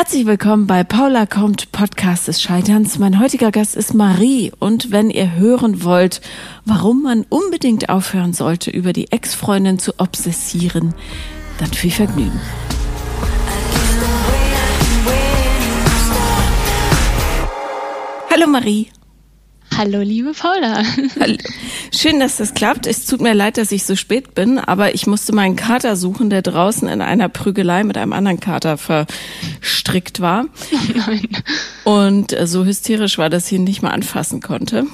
Herzlich willkommen bei Paula kommt Podcast des Scheiterns. Mein heutiger Gast ist Marie und wenn ihr hören wollt, warum man unbedingt aufhören sollte, über die Ex-Freundin zu obsessieren, dann viel Vergnügen. Hallo Marie. Hallo, liebe Paula. Hallo. Schön, dass das klappt. Es tut mir leid, dass ich so spät bin, aber ich musste meinen Kater suchen, der draußen in einer Prügelei mit einem anderen Kater verstrickt war. Nein. Und äh, so hysterisch war, dass ich ihn nicht mal anfassen konnte.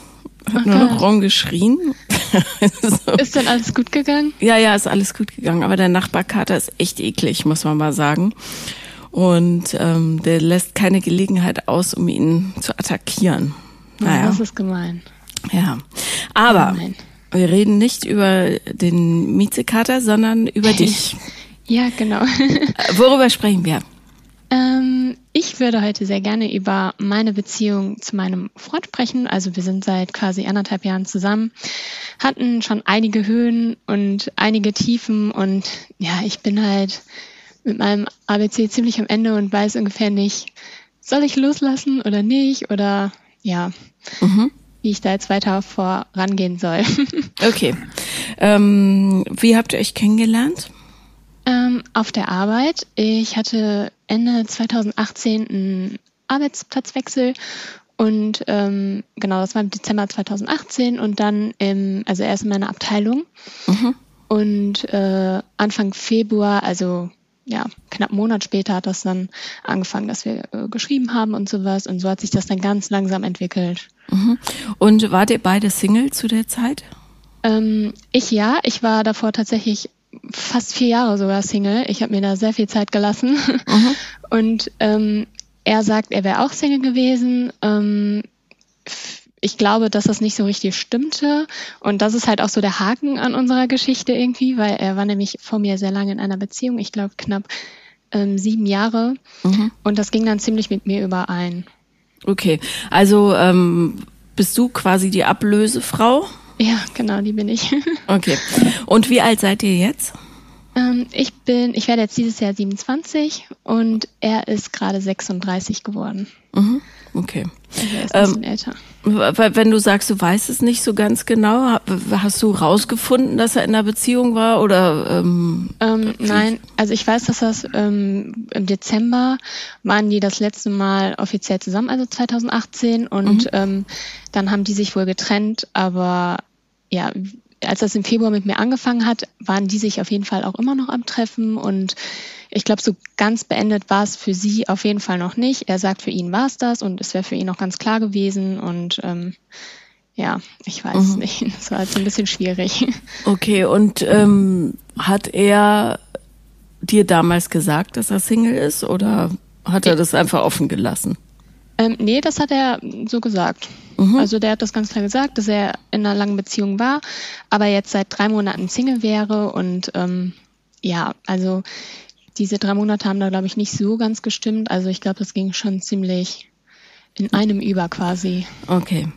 Hat oh nur noch rumgeschrien. so. Ist denn alles gut gegangen? Ja, ja, ist alles gut gegangen. Aber der Nachbarkater ist echt eklig, muss man mal sagen. Und ähm, der lässt keine Gelegenheit aus, um ihn zu attackieren. Naja. Das ist gemein. Ja. Aber gemein. wir reden nicht über den Miezekater, sondern über dich. ja, genau. Worüber sprechen wir? Ähm, ich würde heute sehr gerne über meine Beziehung zu meinem Freund sprechen. Also wir sind seit quasi anderthalb Jahren zusammen, hatten schon einige Höhen und einige Tiefen und ja, ich bin halt mit meinem ABC ziemlich am Ende und weiß ungefähr nicht, soll ich loslassen oder nicht oder ja, mhm. wie ich da jetzt weiter vorangehen soll. okay. Ähm, wie habt ihr euch kennengelernt? Ähm, auf der Arbeit. Ich hatte Ende 2018 einen Arbeitsplatzwechsel und ähm, genau, das war im Dezember 2018 und dann im, also erst in meiner Abteilung. Mhm. Und äh, Anfang Februar, also ja, knapp einen Monat später hat das dann angefangen, dass wir äh, geschrieben haben und sowas. Und so hat sich das dann ganz langsam entwickelt. Mhm. Und wart ihr beide Single zu der Zeit? Ähm, ich ja, ich war davor tatsächlich fast vier Jahre sogar Single. Ich habe mir da sehr viel Zeit gelassen. Mhm. Und ähm, er sagt, er wäre auch Single gewesen. Ähm, ich glaube, dass das nicht so richtig stimmte. Und das ist halt auch so der Haken an unserer Geschichte irgendwie, weil er war nämlich vor mir sehr lange in einer Beziehung, ich glaube knapp ähm, sieben Jahre. Mhm. Und das ging dann ziemlich mit mir überein. Okay, also ähm, bist du quasi die Ablösefrau? Ja, genau, die bin ich. okay. Und wie alt seid ihr jetzt? Ähm, ich bin, ich werde jetzt dieses Jahr 27 und er ist gerade 36 geworden. Mhm. Okay. Also er ist ein bisschen ähm, älter. Wenn du sagst, du weißt es nicht so ganz genau, hast du rausgefunden, dass er in einer Beziehung war oder? Ähm, ähm, nein, also ich weiß, dass das ähm, im Dezember waren die das letzte Mal offiziell zusammen, also 2018 und mhm. dann haben die sich wohl getrennt, aber ja, als das im Februar mit mir angefangen hat, waren die sich auf jeden Fall auch immer noch am Treffen und ich glaube, so ganz beendet war es für sie auf jeden Fall noch nicht. Er sagt, für ihn war es das und es wäre für ihn noch ganz klar gewesen. Und ähm, ja, ich weiß mhm. nicht. Das war jetzt ein bisschen schwierig. Okay, und ähm, hat er dir damals gesagt, dass er Single ist oder hat er das einfach offen gelassen? Ähm, nee, das hat er so gesagt. Mhm. Also der hat das ganz klar gesagt, dass er in einer langen Beziehung war, aber jetzt seit drei Monaten Single wäre und ähm, ja, also diese drei Monate haben da, glaube ich, nicht so ganz gestimmt. Also ich glaube, das ging schon ziemlich in einem über quasi. Okay.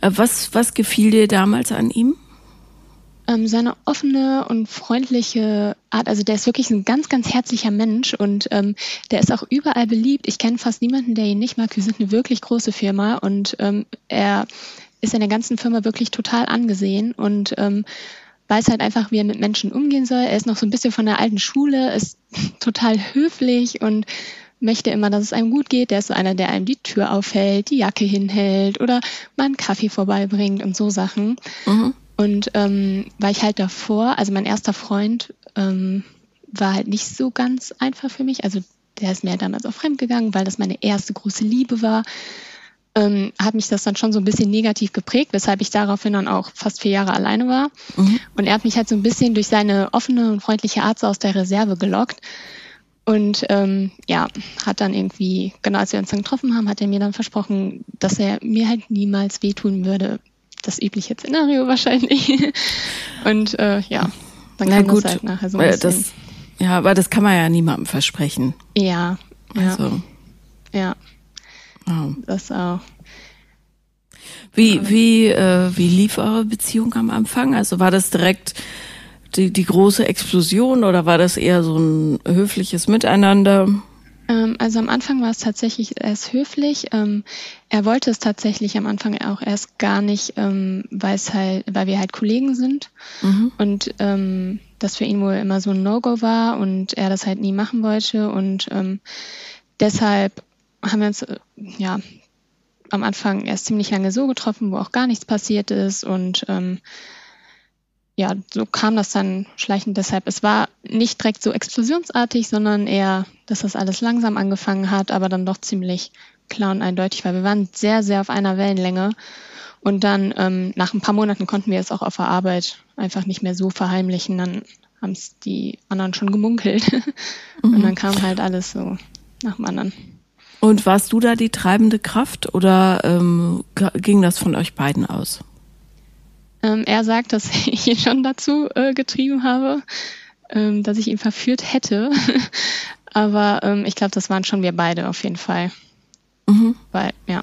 Äh, was, was gefiel dir damals an ihm? Ähm, seine offene und freundliche Art. Also der ist wirklich ein ganz, ganz herzlicher Mensch und ähm, der ist auch überall beliebt. Ich kenne fast niemanden, der ihn nicht mag. Wir sind eine wirklich große Firma und ähm, er ist in der ganzen Firma wirklich total angesehen und ähm, weiß halt einfach, wie er mit Menschen umgehen soll. Er ist noch so ein bisschen von der alten Schule, ist total höflich und möchte immer, dass es einem gut geht. Der ist so einer, der einem die Tür aufhält, die Jacke hinhält oder mal einen Kaffee vorbeibringt und so Sachen. Mhm. Und ähm, weil ich halt davor, also mein erster Freund ähm, war halt nicht so ganz einfach für mich. Also der ist mir damals auch fremdgegangen, weil das meine erste große Liebe war ähm, hat mich das dann schon so ein bisschen negativ geprägt, weshalb ich daraufhin dann auch fast vier Jahre alleine war. Mhm. Und er hat mich halt so ein bisschen durch seine offene und freundliche Art so aus der Reserve gelockt. Und ähm, ja, hat dann irgendwie, genau als wir uns dann getroffen haben, hat er mir dann versprochen, dass er mir halt niemals wehtun würde. Das übliche Szenario wahrscheinlich. und äh, ja, dann Na kam gut, das halt nachher so ein bisschen. Das, ja, aber das kann man ja niemandem versprechen. Ja, also. ja. Ja. Oh. Das auch. Wie, wie, äh, wie lief eure Beziehung am Anfang? Also war das direkt die, die große Explosion oder war das eher so ein höfliches Miteinander? Ähm, also am Anfang war es tatsächlich erst höflich. Ähm, er wollte es tatsächlich am Anfang auch erst gar nicht, ähm, weil es halt, weil wir halt Kollegen sind mhm. und ähm, das für ihn wohl immer so ein No-Go war und er das halt nie machen wollte und ähm, deshalb haben wir uns äh, ja am Anfang erst ziemlich lange so getroffen, wo auch gar nichts passiert ist und ähm, ja, so kam das dann schleichend deshalb. Es war nicht direkt so explosionsartig, sondern eher, dass das alles langsam angefangen hat, aber dann doch ziemlich klar und eindeutig, weil wir waren sehr, sehr auf einer Wellenlänge. Und dann ähm, nach ein paar Monaten konnten wir es auch auf der Arbeit einfach nicht mehr so verheimlichen. Dann haben es die anderen schon gemunkelt. Mhm. Und dann kam halt alles so nach dem anderen. Und warst du da die treibende Kraft oder ähm, ging das von euch beiden aus? Ähm, er sagt, dass ich ihn schon dazu äh, getrieben habe, ähm, dass ich ihn verführt hätte. Aber ähm, ich glaube, das waren schon wir beide auf jeden Fall. Mhm. Weil, ja,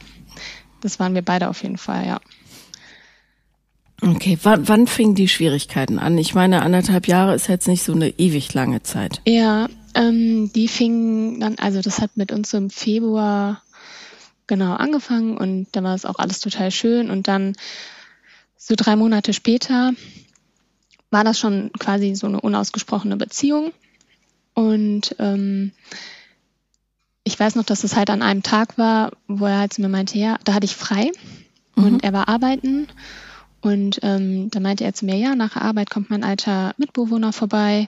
das waren wir beide auf jeden Fall, ja. Okay, wann, wann fingen die Schwierigkeiten an? Ich meine, anderthalb Jahre ist jetzt nicht so eine ewig lange Zeit. Ja, ähm, die fingen dann, also das hat mit uns so im Februar genau angefangen und da war es auch alles total schön und dann so drei Monate später war das schon quasi so eine unausgesprochene Beziehung. Und ähm, ich weiß noch, dass es halt an einem Tag war, wo er halt zu mir meinte, ja, da hatte ich frei mhm. und er war arbeiten. Und ähm, da meinte er zu mir, ja, nach der Arbeit kommt mein alter Mitbewohner vorbei.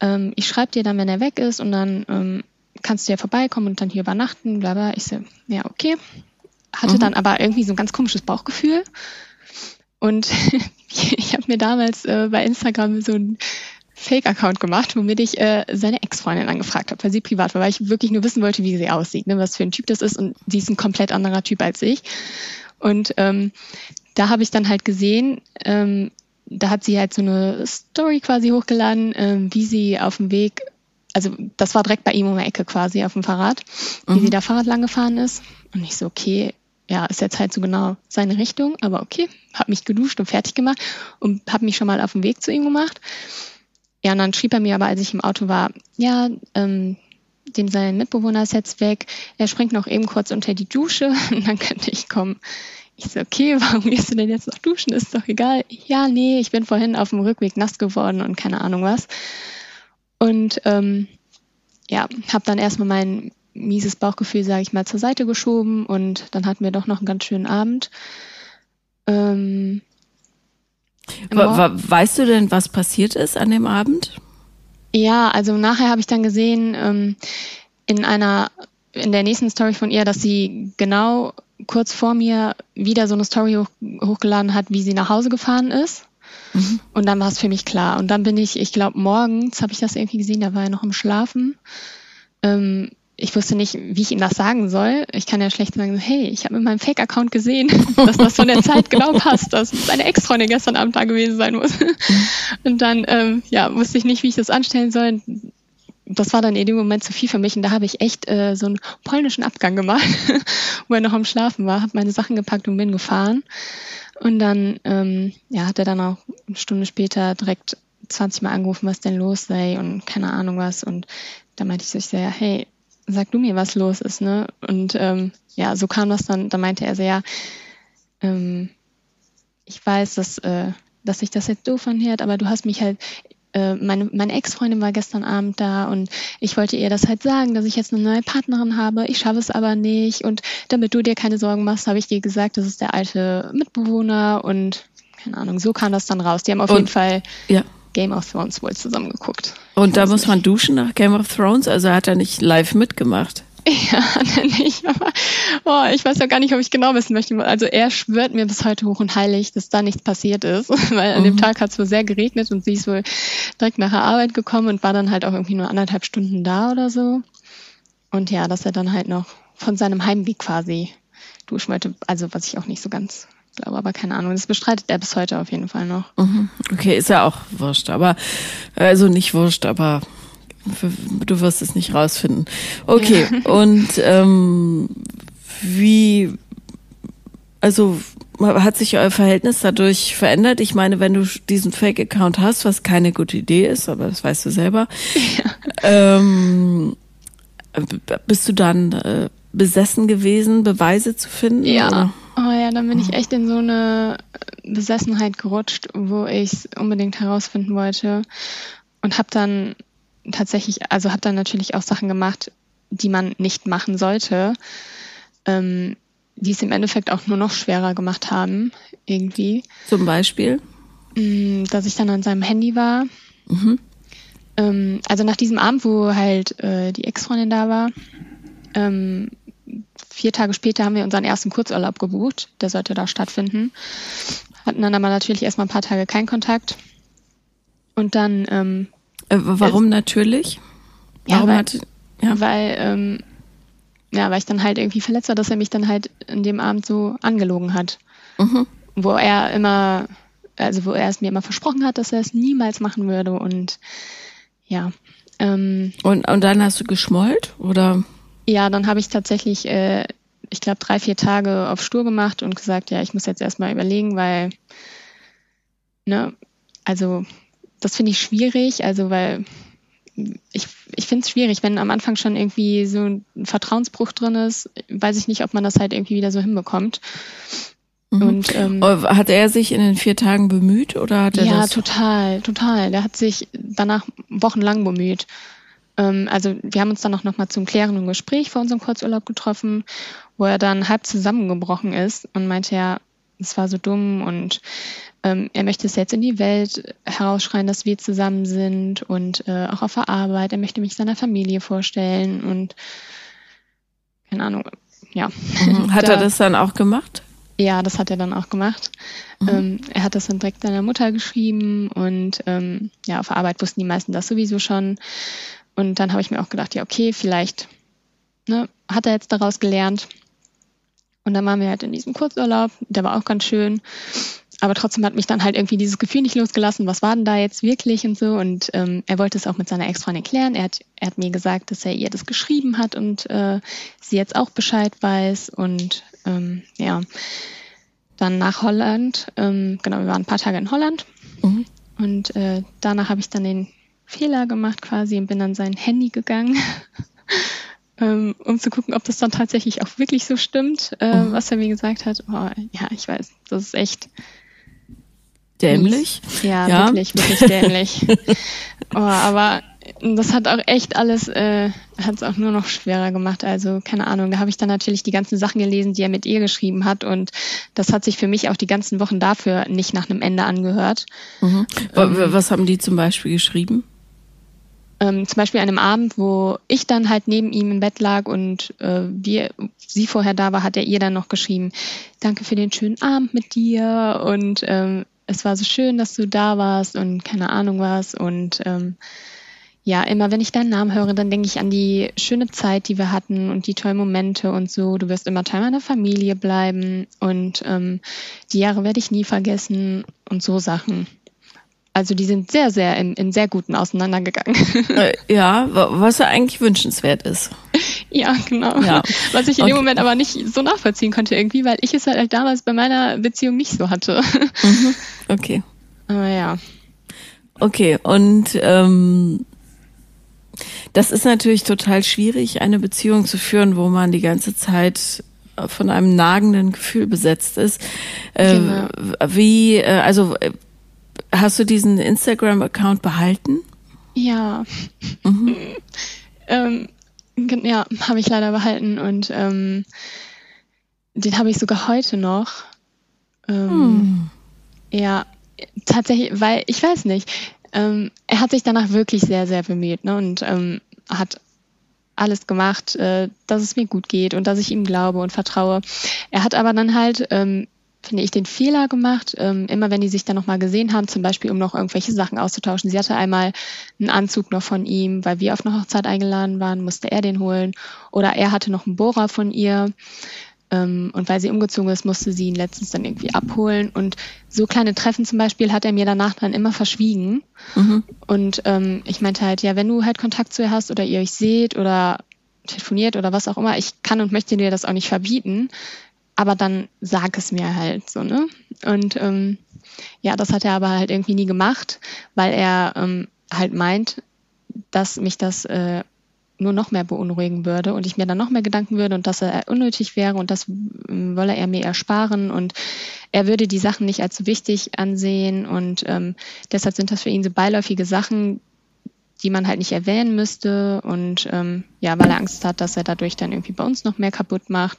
Ähm, ich schreibe dir dann, wenn er weg ist und dann ähm, kannst du ja vorbeikommen und dann hier übernachten, bla bla. Ich so, ja, okay. Hatte mhm. dann aber irgendwie so ein ganz komisches Bauchgefühl, und ich habe mir damals äh, bei Instagram so ein Fake-Account gemacht, womit ich äh, seine Ex-Freundin angefragt habe, weil sie privat war, weil ich wirklich nur wissen wollte, wie sie aussieht, ne, was für ein Typ das ist. Und sie ist ein komplett anderer Typ als ich. Und ähm, da habe ich dann halt gesehen, ähm, da hat sie halt so eine Story quasi hochgeladen, ähm, wie sie auf dem Weg, also das war direkt bei ihm um die Ecke quasi auf dem Fahrrad, wie mhm. sie da Fahrrad lang gefahren ist. Und ich so, okay, ja, ist jetzt halt so genau seine Richtung, aber okay, habe mich geduscht und fertig gemacht und habe mich schon mal auf den Weg zu ihm gemacht. Ja, und dann schrieb er mir aber, als ich im Auto war, ja, ähm, dem sein Mitbewohner ist jetzt weg, er springt noch eben kurz unter die Dusche und dann könnte ich kommen. Ich so, okay, warum gehst du denn jetzt noch duschen? Ist doch egal. Ja, nee, ich bin vorhin auf dem Rückweg nass geworden und keine Ahnung was. Und ähm, ja, habe dann erstmal meinen mieses Bauchgefühl, sage ich mal, zur Seite geschoben und dann hatten wir doch noch einen ganz schönen Abend. Ähm, weißt du denn, was passiert ist an dem Abend? Ja, also nachher habe ich dann gesehen ähm, in einer in der nächsten Story von ihr, dass sie genau kurz vor mir wieder so eine Story hoch, hochgeladen hat, wie sie nach Hause gefahren ist. Mhm. Und dann war es für mich klar. Und dann bin ich, ich glaube, morgens habe ich das irgendwie gesehen, da war er noch im Schlafen. Ähm, ich wusste nicht, wie ich ihm das sagen soll. Ich kann ja schlecht sagen, hey, ich habe in meinem Fake-Account gesehen, dass das von der Zeit genau passt, dass seine Ex-Freundin gestern Abend da gewesen sein muss. Und dann, ähm, ja, wusste ich nicht, wie ich das anstellen soll. Das war dann in dem Moment zu viel für mich und da habe ich echt äh, so einen polnischen Abgang gemacht, wo er noch am Schlafen war, habe meine Sachen gepackt und bin gefahren. Und dann, ähm, ja, hat er dann auch eine Stunde später direkt 20 Mal angerufen, was denn los sei und keine Ahnung was. Und da meinte ich so, ich ja, hey, sag du mir, was los ist, ne? Und ähm, ja, so kam das dann, da meinte er so, ja, ähm, ich weiß, dass, äh, dass sich das jetzt doof anhört, aber du hast mich halt, äh, meine, meine Ex-Freundin war gestern Abend da und ich wollte ihr das halt sagen, dass ich jetzt eine neue Partnerin habe, ich schaffe es aber nicht und damit du dir keine Sorgen machst, habe ich dir gesagt, das ist der alte Mitbewohner und keine Ahnung, so kam das dann raus. Die haben auf und, jeden Fall ja. Game of Thrones wohl zusammengeguckt. Und da muss man duschen nach Game of Thrones? Also hat er nicht live mitgemacht? Ja, nicht. Aber oh, ich weiß ja gar nicht, ob ich genau wissen möchte. Also er schwört mir bis heute hoch und heilig, dass da nichts passiert ist. Weil an mhm. dem Tag hat es wohl sehr geregnet und sie ist wohl direkt nach der Arbeit gekommen und war dann halt auch irgendwie nur anderthalb Stunden da oder so. Und ja, dass er dann halt noch von seinem Heimweg quasi duschen wollte. Also was ich auch nicht so ganz glaube, aber keine Ahnung. Das bestreitet er bis heute auf jeden Fall noch. Mhm. Okay, ist ja auch wurscht, aber also nicht wurscht, aber du wirst es nicht rausfinden. Okay, ja. und ähm, wie, also hat sich euer Verhältnis dadurch verändert? Ich meine, wenn du diesen Fake-Account hast, was keine gute Idee ist, aber das weißt du selber. Ja. Ähm, bist du dann äh, besessen gewesen, Beweise zu finden? Ja. Oder? Oh ja, dann bin ich echt in so eine Besessenheit gerutscht, wo ich es unbedingt herausfinden wollte und habe dann tatsächlich, also habe dann natürlich auch Sachen gemacht, die man nicht machen sollte, ähm, die es im Endeffekt auch nur noch schwerer gemacht haben, irgendwie. Zum Beispiel? Mm, dass ich dann an seinem Handy war. Mhm. Ähm, also nach diesem Abend, wo halt äh, die Ex-Freundin da war, ähm, vier Tage später haben wir unseren ersten Kurzurlaub gebucht. Der sollte da stattfinden. Hatten dann aber natürlich erstmal ein paar Tage keinen Kontakt. Und dann. Ähm, äh, warum äh, natürlich? Warum ja, weil, hat, ja. weil, ähm, ja, weil ich dann halt irgendwie verletzt war, dass er mich dann halt in dem Abend so angelogen hat. Mhm. Wo er immer, also wo er es mir immer versprochen hat, dass er es niemals machen würde. Und ja. Ähm, und, und dann hast du geschmollt, oder? Ja, dann habe ich tatsächlich, äh, ich glaube, drei, vier Tage auf Stur gemacht und gesagt, ja, ich muss jetzt erstmal überlegen, weil, ne, also das finde ich schwierig, also weil ich, ich finde es schwierig, wenn am Anfang schon irgendwie so ein Vertrauensbruch drin ist, weiß ich nicht, ob man das halt irgendwie wieder so hinbekommt. Mhm. Und, ähm, oh, hat er sich in den vier Tagen bemüht oder hat er ja, das? Ja, total, total. Der hat sich danach wochenlang bemüht. Ähm, also wir haben uns dann auch nochmal zum klärenden Gespräch vor unserem Kurzurlaub getroffen, wo er dann halb zusammengebrochen ist und meinte ja, es war so dumm und ähm, er möchte es jetzt in die Welt herausschreien, dass wir zusammen sind und äh, auch auf der Arbeit. Er möchte mich seiner Familie vorstellen und keine Ahnung, ja. Mhm. Hat da, er das dann auch gemacht? Ja, das hat er dann auch gemacht. Mhm. Ähm, er hat das dann direkt seiner Mutter geschrieben und ähm, ja, auf der Arbeit wussten die meisten das sowieso schon. Und dann habe ich mir auch gedacht, ja, okay, vielleicht ne, hat er jetzt daraus gelernt. Und dann waren wir halt in diesem Kurzurlaub, der war auch ganz schön. Aber trotzdem hat mich dann halt irgendwie dieses Gefühl nicht losgelassen, was war denn da jetzt wirklich und so. Und ähm, er wollte es auch mit seiner Ex-Freundin klären. Er hat, er hat mir gesagt, dass er ihr das geschrieben hat und äh, sie jetzt auch Bescheid weiß. Und ähm, ja, dann nach Holland. Ähm, genau, wir waren ein paar Tage in Holland. Mhm. Und äh, danach habe ich dann den Fehler gemacht quasi und bin dann sein Handy gegangen, ähm, um zu gucken, ob das dann tatsächlich auch wirklich so stimmt, äh, mhm. was er mir gesagt hat. Oh, ja, ich weiß, das ist echt dämlich. Ja, ja, wirklich, wirklich dämlich. oh, aber das hat auch echt alles, äh, hat es auch nur noch schwerer gemacht. Also keine Ahnung, da habe ich dann natürlich die ganzen Sachen gelesen, die er mit ihr geschrieben hat und das hat sich für mich auch die ganzen Wochen dafür nicht nach einem Ende angehört. Mhm. Ähm, was haben die zum Beispiel geschrieben? Ähm, zum Beispiel an einem Abend, wo ich dann halt neben ihm im Bett lag und äh, wir, sie vorher da war, hat er ihr dann noch geschrieben, danke für den schönen Abend mit dir und ähm, es war so schön, dass du da warst und keine Ahnung was und ähm, ja, immer wenn ich deinen Namen höre, dann denke ich an die schöne Zeit, die wir hatten und die tollen Momente und so. Du wirst immer Teil meiner Familie bleiben und ähm, die Jahre werde ich nie vergessen und so Sachen. Also die sind sehr, sehr in, in sehr guten auseinandergegangen. Äh, ja, was ja eigentlich wünschenswert ist. Ja, genau. Ja. Was ich in okay. dem Moment aber nicht so nachvollziehen konnte irgendwie, weil ich es halt damals bei meiner Beziehung nicht so hatte. Mhm. Okay. Aber ja. Okay, und ähm, das ist natürlich total schwierig, eine Beziehung zu führen, wo man die ganze Zeit von einem nagenden Gefühl besetzt ist. Äh, genau. Wie, äh, also Hast du diesen Instagram-Account behalten? Ja. Mhm. ähm, ja, habe ich leider behalten und ähm, den habe ich sogar heute noch. Ähm, hm. Ja, tatsächlich, weil ich weiß nicht. Ähm, er hat sich danach wirklich sehr, sehr bemüht ne, und ähm, hat alles gemacht, äh, dass es mir gut geht und dass ich ihm glaube und vertraue. Er hat aber dann halt ähm, finde ich, den Fehler gemacht, ähm, immer wenn die sich dann nochmal gesehen haben, zum Beispiel um noch irgendwelche Sachen auszutauschen. Sie hatte einmal einen Anzug noch von ihm, weil wir auf eine Hochzeit eingeladen waren, musste er den holen. Oder er hatte noch einen Bohrer von ihr. Ähm, und weil sie umgezogen ist, musste sie ihn letztens dann irgendwie abholen. Und so kleine Treffen zum Beispiel hat er mir danach dann immer verschwiegen. Mhm. Und ähm, ich meinte halt, ja, wenn du halt Kontakt zu ihr hast oder ihr euch seht oder telefoniert oder was auch immer, ich kann und möchte dir das auch nicht verbieten aber dann sag es mir halt so, ne? Und ähm, ja, das hat er aber halt irgendwie nie gemacht, weil er ähm, halt meint, dass mich das äh, nur noch mehr beunruhigen würde und ich mir dann noch mehr Gedanken würde und dass er unnötig wäre und das ähm, wolle er mir ersparen und er würde die Sachen nicht als so wichtig ansehen und ähm, deshalb sind das für ihn so beiläufige Sachen, die man halt nicht erwähnen müsste und ähm, ja, weil er Angst hat, dass er dadurch dann irgendwie bei uns noch mehr kaputt macht.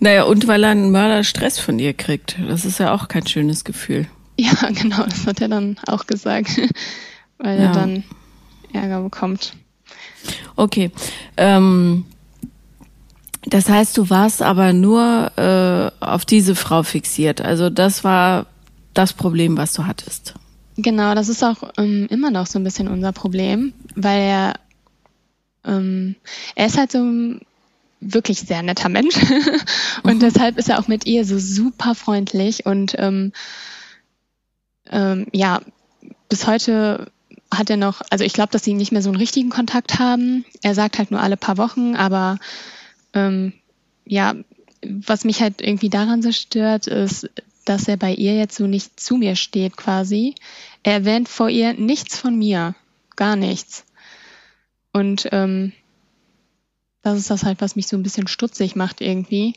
Naja, und weil er einen Mörder Stress von dir kriegt. Das ist ja auch kein schönes Gefühl. Ja, genau, das hat er dann auch gesagt, weil ja. er dann Ärger bekommt. Okay. Ähm, das heißt, du warst aber nur äh, auf diese Frau fixiert. Also das war das Problem, was du hattest. Genau, das ist auch ähm, immer noch so ein bisschen unser Problem, weil er, ähm, er ist halt so ein wirklich sehr netter Mensch und mhm. deshalb ist er auch mit ihr so super freundlich und ähm, ähm, ja, bis heute hat er noch, also ich glaube, dass sie nicht mehr so einen richtigen Kontakt haben. Er sagt halt nur alle paar Wochen, aber ähm, ja, was mich halt irgendwie daran so stört, ist, dass er bei ihr jetzt so nicht zu mir steht quasi. Er erwähnt vor ihr nichts von mir, gar nichts. Und ähm, das ist das halt, was mich so ein bisschen stutzig macht irgendwie.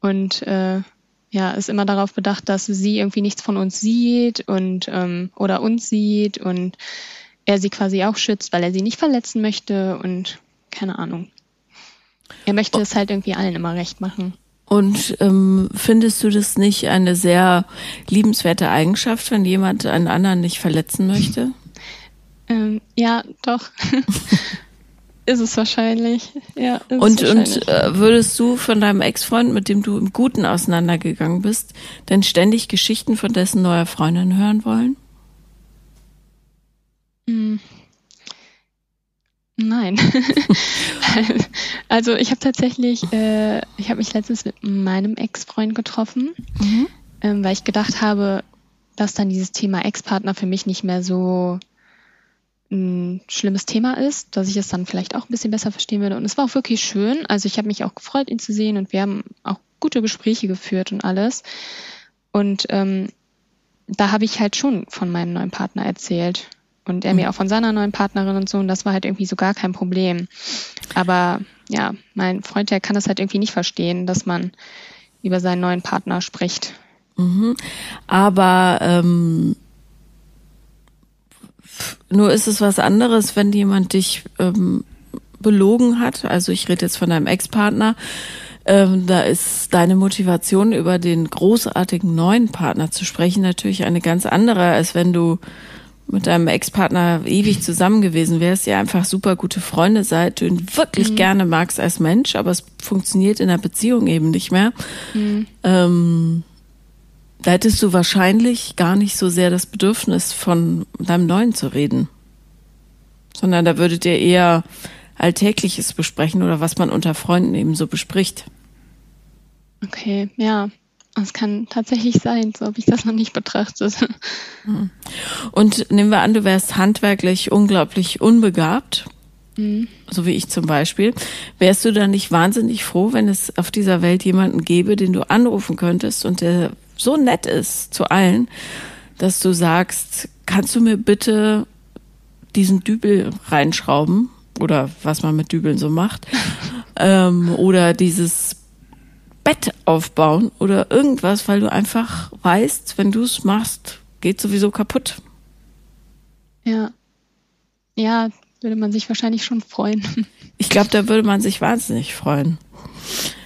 Und äh, ja, ist immer darauf bedacht, dass sie irgendwie nichts von uns sieht und ähm, oder uns sieht und er sie quasi auch schützt, weil er sie nicht verletzen möchte und keine Ahnung. Er möchte es halt irgendwie allen immer recht machen. Und ähm, findest du das nicht eine sehr liebenswerte Eigenschaft, wenn jemand einen anderen nicht verletzen möchte? Ähm, ja, doch. ist es wahrscheinlich. Ja, und wahrscheinlich. und äh, würdest du von deinem Ex-Freund, mit dem du im Guten auseinandergegangen bist, denn ständig Geschichten von dessen neuer Freundin hören wollen? Hm. Nein. also ich habe tatsächlich, äh, ich habe mich letztens mit meinem Ex-Freund getroffen, mhm. ähm, weil ich gedacht habe, dass dann dieses Thema Ex-Partner für mich nicht mehr so ein schlimmes Thema ist, dass ich es dann vielleicht auch ein bisschen besser verstehen würde. Und es war auch wirklich schön. Also ich habe mich auch gefreut, ihn zu sehen und wir haben auch gute Gespräche geführt und alles. Und ähm, da habe ich halt schon von meinem neuen Partner erzählt und er mhm. mir auch von seiner neuen Partnerin und so und das war halt irgendwie so gar kein Problem. Aber ja, mein Freund, der kann das halt irgendwie nicht verstehen, dass man über seinen neuen Partner spricht. Mhm. Aber ähm, nur ist es was anderes, wenn jemand dich ähm, belogen hat. Also ich rede jetzt von deinem Ex-Partner. Ähm, da ist deine Motivation, über den großartigen neuen Partner zu sprechen, natürlich eine ganz andere, als wenn du mit deinem Ex-Partner ewig zusammen gewesen wärst, ihr einfach super gute Freunde seid, du ihn wirklich mhm. gerne magst als Mensch, aber es funktioniert in der Beziehung eben nicht mehr. Mhm. Ähm, da hättest du wahrscheinlich gar nicht so sehr das Bedürfnis, von deinem Neuen zu reden, sondern da würdet ihr eher Alltägliches besprechen oder was man unter Freunden eben so bespricht. Okay, ja. Das kann tatsächlich sein, so habe ich das noch nicht betrachtet. Mhm. Und nehmen wir an, du wärst handwerklich unglaublich unbegabt, mhm. so wie ich zum Beispiel. Wärst du dann nicht wahnsinnig froh, wenn es auf dieser Welt jemanden gäbe, den du anrufen könntest und der so nett ist zu allen, dass du sagst, kannst du mir bitte diesen Dübel reinschrauben oder was man mit Dübeln so macht ähm, oder dieses Bett aufbauen oder irgendwas, weil du einfach weißt, wenn du es machst, geht sowieso kaputt. Ja. Ja, würde man sich wahrscheinlich schon freuen. Ich glaube, da würde man sich wahnsinnig freuen.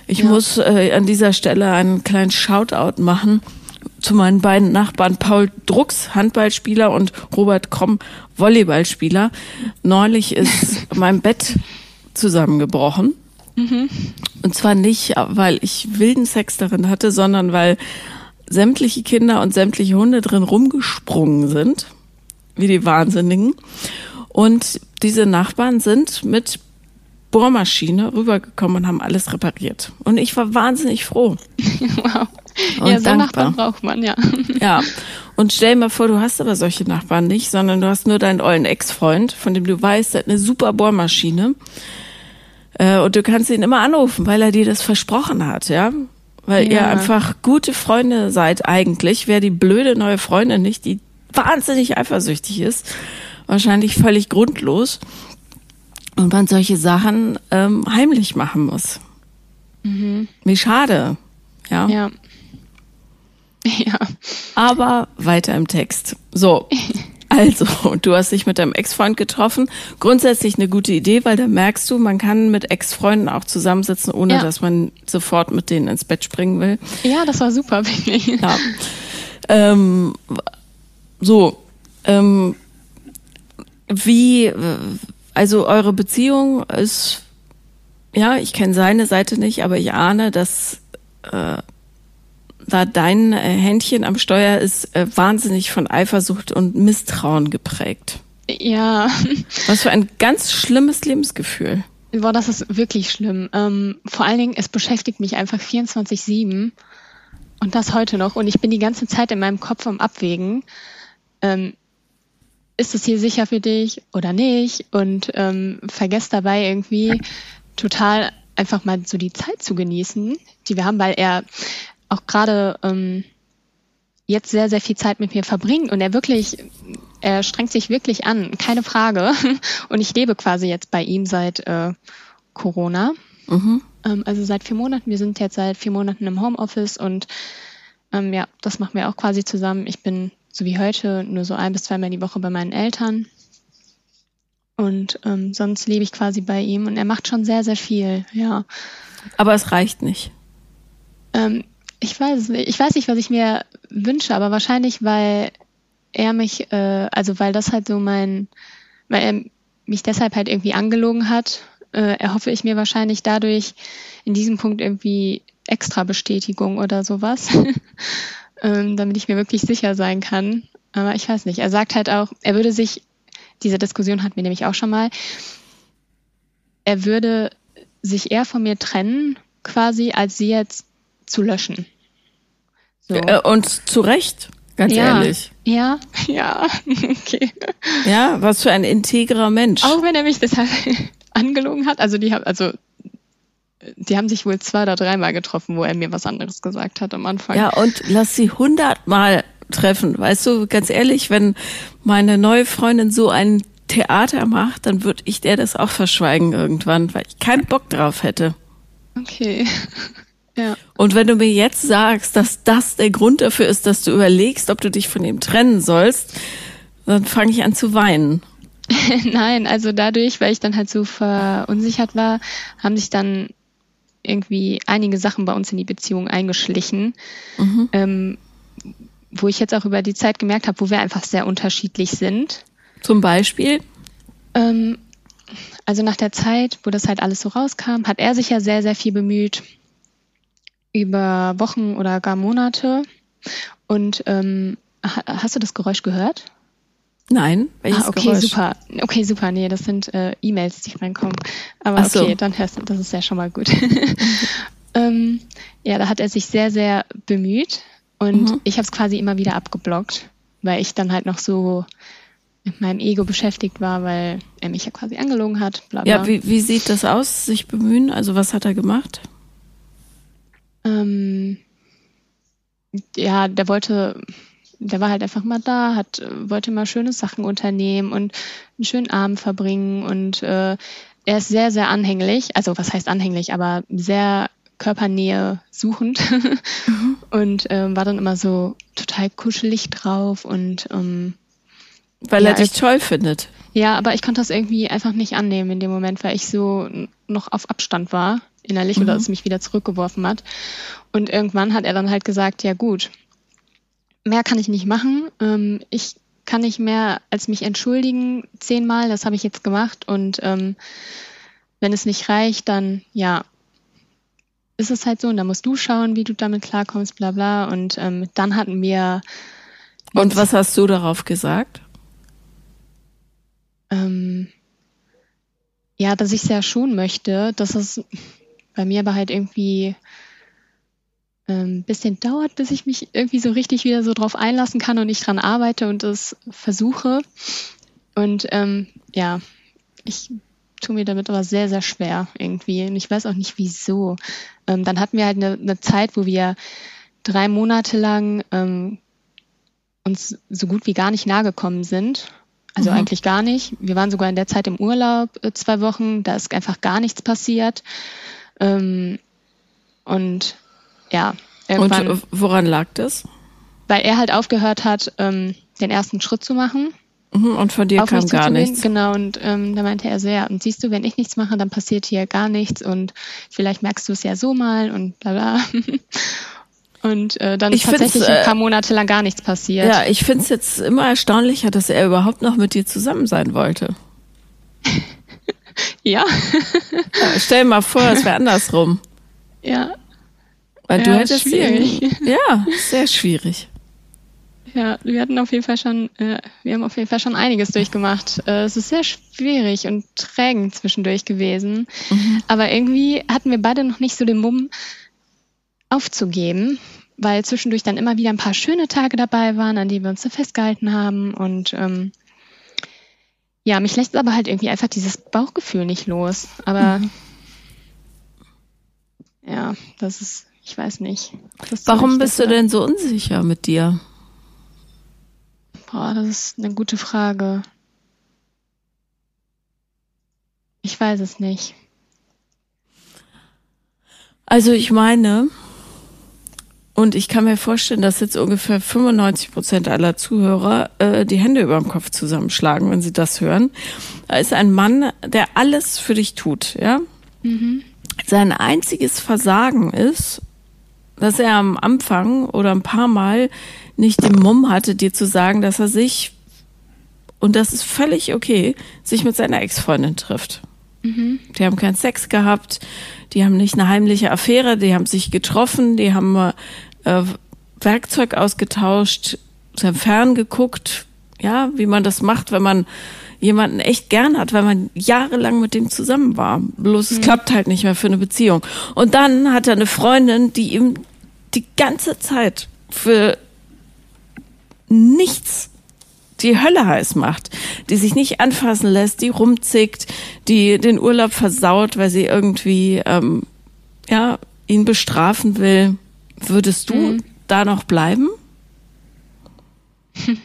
Ich ja. muss äh, an dieser Stelle einen kleinen Shoutout machen zu meinen beiden Nachbarn Paul Drucks, Handballspieler, und Robert Kromm, Volleyballspieler. Neulich ist mein Bett zusammengebrochen. Mhm. Und zwar nicht, weil ich wilden Sex darin hatte, sondern weil sämtliche Kinder und sämtliche Hunde drin rumgesprungen sind, wie die Wahnsinnigen. Und diese Nachbarn sind mit Bohrmaschine rübergekommen und haben alles repariert. Und ich war wahnsinnig froh. wow. Und ja, so dankbar. Nachbarn braucht man, ja. Ja. Und stell dir mal vor, du hast aber solche Nachbarn nicht, sondern du hast nur deinen ollen Ex-Freund, von dem du weißt, der hat eine super Bohrmaschine. Äh, und du kannst ihn immer anrufen, weil er dir das versprochen hat, ja. Weil ja. ihr einfach gute Freunde seid eigentlich. Wer die blöde neue Freundin nicht, die wahnsinnig eifersüchtig ist. Wahrscheinlich völlig grundlos. und man solche Sachen ähm, heimlich machen muss. Mhm. Wie schade. Ja. Ja. Ja. Aber weiter im Text. So. Also, du hast dich mit deinem Ex-Freund getroffen. Grundsätzlich eine gute Idee, weil da merkst du, man kann mit Ex-Freunden auch zusammensitzen, ohne ja. dass man sofort mit denen ins Bett springen will. Ja, das war super, wirklich. Ja. Ähm, so, ähm, wie, also eure Beziehung ist, ja, ich kenne seine Seite nicht, aber ich ahne, dass äh, da dein äh, Händchen am Steuer ist äh, wahnsinnig von Eifersucht und Misstrauen geprägt. Ja. Was für ein ganz schlimmes Lebensgefühl. Boah, das ist wirklich schlimm. Ähm, vor allen Dingen, es beschäftigt mich einfach 24-7 und das heute noch. Und ich bin die ganze Zeit in meinem Kopf am Abwägen. Ähm, ist es hier sicher für dich oder nicht? Und ähm, vergesst dabei irgendwie total einfach mal so die Zeit zu genießen, die wir haben, weil er auch gerade ähm, jetzt sehr, sehr viel Zeit mit mir verbringt und er wirklich, er strengt sich wirklich an, keine Frage. Und ich lebe quasi jetzt bei ihm seit äh, Corona. Mhm. Ähm, also seit vier Monaten. Wir sind jetzt seit vier Monaten im Homeoffice und ähm, ja, das machen wir auch quasi zusammen. Ich bin so wie heute nur so ein bis zweimal die Woche bei meinen Eltern. Und ähm, sonst lebe ich quasi bei ihm und er macht schon sehr, sehr viel, ja. Aber es reicht nicht. Ähm, ich weiß nicht. Ich weiß nicht, was ich mir wünsche, aber wahrscheinlich, weil er mich, äh, also weil das halt so mein, weil er mich deshalb halt irgendwie angelogen hat, äh, erhoffe ich mir wahrscheinlich dadurch in diesem Punkt irgendwie extra Bestätigung oder sowas, ähm, damit ich mir wirklich sicher sein kann. Aber ich weiß nicht. Er sagt halt auch, er würde sich, diese Diskussion hatten wir nämlich auch schon mal, er würde sich eher von mir trennen, quasi, als sie jetzt zu löschen. So. Äh, und zu Recht, ganz ja, ehrlich. Ja, ja, okay. Ja, was für ein integrer Mensch. Auch wenn er mich deshalb angelogen hat. Also die haben, also die haben sich wohl zwei oder dreimal getroffen, wo er mir was anderes gesagt hat am Anfang. Ja, und lass sie hundertmal treffen. Weißt du, ganz ehrlich, wenn meine neue Freundin so ein Theater macht, dann würde ich der das auch verschweigen irgendwann, weil ich keinen Bock drauf hätte. Okay. Ja. Und wenn du mir jetzt sagst, dass das der Grund dafür ist, dass du überlegst, ob du dich von ihm trennen sollst, dann fange ich an zu weinen. Nein, also dadurch, weil ich dann halt so verunsichert war, haben sich dann irgendwie einige Sachen bei uns in die Beziehung eingeschlichen, mhm. ähm, wo ich jetzt auch über die Zeit gemerkt habe, wo wir einfach sehr unterschiedlich sind. Zum Beispiel? Ähm, also nach der Zeit, wo das halt alles so rauskam, hat er sich ja sehr, sehr viel bemüht, über Wochen oder gar Monate. Und ähm, hast du das Geräusch gehört? Nein, welches ah, okay, Geräusch? super. Okay, super. Nee, das sind äh, E-Mails, die reinkommen. Aber so. okay, dann hörst du, das ist ja schon mal gut. ähm, ja, da hat er sich sehr, sehr bemüht und mhm. ich habe es quasi immer wieder abgeblockt, weil ich dann halt noch so mit meinem Ego beschäftigt war, weil er mich ja quasi angelogen hat. Bla bla. Ja, wie, wie sieht das aus, sich bemühen? Also was hat er gemacht? Ähm, ja, der wollte, der war halt einfach mal da, hat, wollte mal schöne Sachen unternehmen und einen schönen Abend verbringen und äh, er ist sehr, sehr anhänglich, also was heißt anhänglich, aber sehr Körpernähe suchend mhm. und ähm, war dann immer so total kuschelig drauf und ähm, weil ja, er dich toll findet. Ja, aber ich konnte das irgendwie einfach nicht annehmen in dem Moment, weil ich so noch auf Abstand war innerlich mhm. oder es mich wieder zurückgeworfen hat. Und irgendwann hat er dann halt gesagt, ja gut, mehr kann ich nicht machen. Ähm, ich kann nicht mehr als mich entschuldigen zehnmal, das habe ich jetzt gemacht. Und ähm, wenn es nicht reicht, dann ja, ist es halt so. Und da musst du schauen, wie du damit klarkommst, bla bla. Und ähm, dann hatten wir. Und was hast du darauf gesagt? Ähm, ja, dass ich es ja schon möchte, dass es bei mir aber halt irgendwie ein ähm, bisschen dauert, bis ich mich irgendwie so richtig wieder so drauf einlassen kann und ich dran arbeite und es versuche. Und ähm, ja, ich tue mir damit aber sehr, sehr schwer irgendwie. Und ich weiß auch nicht wieso. Ähm, dann hatten wir halt eine, eine, Zeit, wo wir drei Monate lang ähm, uns so gut wie gar nicht nahe gekommen sind. Also mhm. eigentlich gar nicht. Wir waren sogar in der Zeit im Urlaub äh, zwei Wochen, da ist einfach gar nichts passiert. Ähm, und ja, irgendwann. Und woran lag das? Weil er halt aufgehört hat, ähm, den ersten Schritt zu machen. Mhm, und von dir kam gar nichts. Genau, und ähm, da meinte er so, ja, und siehst du, wenn ich nichts mache, dann passiert hier gar nichts und vielleicht merkst du es ja so mal und bla bla. Und äh, dann ich ist tatsächlich ein paar äh, Monate lang gar nichts passiert. Ja, ich finde es jetzt immer erstaunlicher, dass er überhaupt noch mit dir zusammen sein wollte. ja. ja. Stell dir mal vor, es wäre andersrum. Ja. Weil ja, du hättest schwierig. Ihn, ja, sehr schwierig. Ja, wir hatten auf jeden Fall schon, äh, wir haben auf jeden Fall schon einiges durchgemacht. Äh, es ist sehr schwierig und trägen zwischendurch gewesen. Mhm. Aber irgendwie hatten wir beide noch nicht so den Mumm, aufzugeben, weil zwischendurch dann immer wieder ein paar schöne Tage dabei waren, an die wir uns so festgehalten haben. Und ähm, ja, mich lässt aber halt irgendwie einfach dieses Bauchgefühl nicht los. Aber mhm. ja, das ist, ich weiß nicht. Warum bist du denn so unsicher mit dir? Boah, das ist eine gute Frage. Ich weiß es nicht. Also ich meine, und ich kann mir vorstellen, dass jetzt ungefähr 95 Prozent aller Zuhörer äh, die Hände über dem Kopf zusammenschlagen, wenn sie das hören. Da ist ein Mann, der alles für dich tut, ja. Mhm. Sein einziges Versagen ist, dass er am Anfang oder ein paar Mal nicht den Mumm hatte, dir zu sagen, dass er sich, und das ist völlig okay, sich mit seiner Ex-Freundin trifft. Mhm. Die haben keinen Sex gehabt, die haben nicht eine heimliche Affäre, die haben sich getroffen, die haben äh, Werkzeug ausgetauscht, sie haben ferngeguckt, ja, wie man das macht, wenn man jemanden echt gern hat, weil man jahrelang mit dem zusammen war. Bloß mhm. es klappt halt nicht mehr für eine Beziehung. Und dann hat er eine Freundin, die ihm die ganze Zeit für nichts die Hölle heiß macht, die sich nicht anfassen lässt, die rumzickt, die den Urlaub versaut, weil sie irgendwie ähm, ja ihn bestrafen will. Würdest du mhm. da noch bleiben?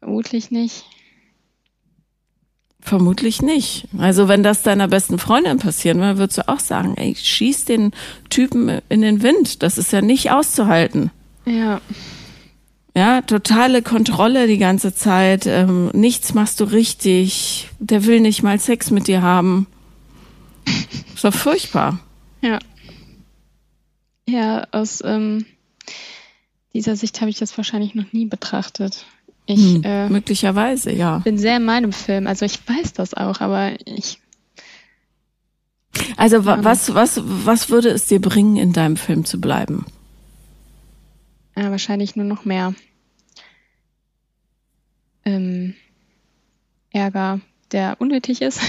Vermutlich nicht. Vermutlich nicht. Also wenn das deiner besten Freundin passieren würde, würdest du auch sagen, ey, schieß den Typen in den Wind. Das ist ja nicht auszuhalten. Ja. Ja, totale Kontrolle die ganze Zeit. Ähm, nichts machst du richtig. Der will nicht mal Sex mit dir haben. Ist doch furchtbar. Ja. Ja, aus ähm, dieser Sicht habe ich das wahrscheinlich noch nie betrachtet. Ich hm, äh, möglicherweise, ja. bin sehr in meinem Film. Also ich weiß das auch, aber ich. Also was, was, was würde es dir bringen, in deinem Film zu bleiben? Ja, wahrscheinlich nur noch mehr ähm, Ärger, der unnötig ist.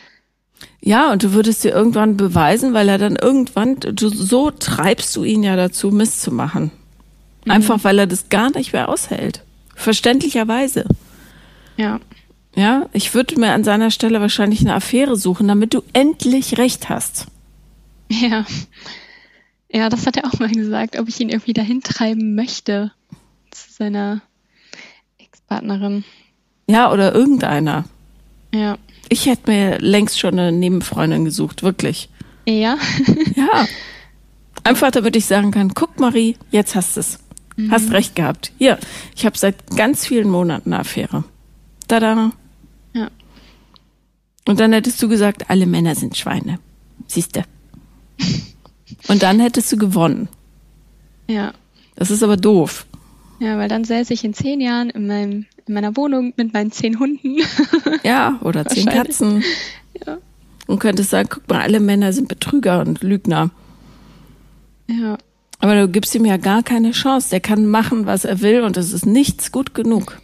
ja, und du würdest dir irgendwann beweisen, weil er dann irgendwann, du, so treibst du ihn ja dazu, Mist zu machen. Mhm. Einfach weil er das gar nicht mehr aushält. Verständlicherweise. Ja. Ja, ich würde mir an seiner Stelle wahrscheinlich eine Affäre suchen, damit du endlich recht hast. Ja. Ja, das hat er auch mal gesagt, ob ich ihn irgendwie dahin treiben möchte zu seiner Ex-Partnerin. Ja, oder irgendeiner. Ja. Ich hätte mir längst schon eine Nebenfreundin gesucht, wirklich. Ja. ja. Einfach damit ich sagen kann, guck Marie, jetzt hast du es. Mhm. Hast recht gehabt. Hier, ich habe seit ganz vielen Monaten eine Affäre. Tada. Ja. Und dann hättest du gesagt, alle Männer sind Schweine. Siehste. Und dann hättest du gewonnen. Ja. Das ist aber doof. Ja, weil dann säße ich in zehn Jahren in, meinem, in meiner Wohnung mit meinen zehn Hunden. Ja, oder zehn Katzen. Ja. Und könntest sagen, guck mal, alle Männer sind Betrüger und Lügner. Ja. Aber du gibst ihm ja gar keine Chance. Der kann machen, was er will und es ist nichts gut genug.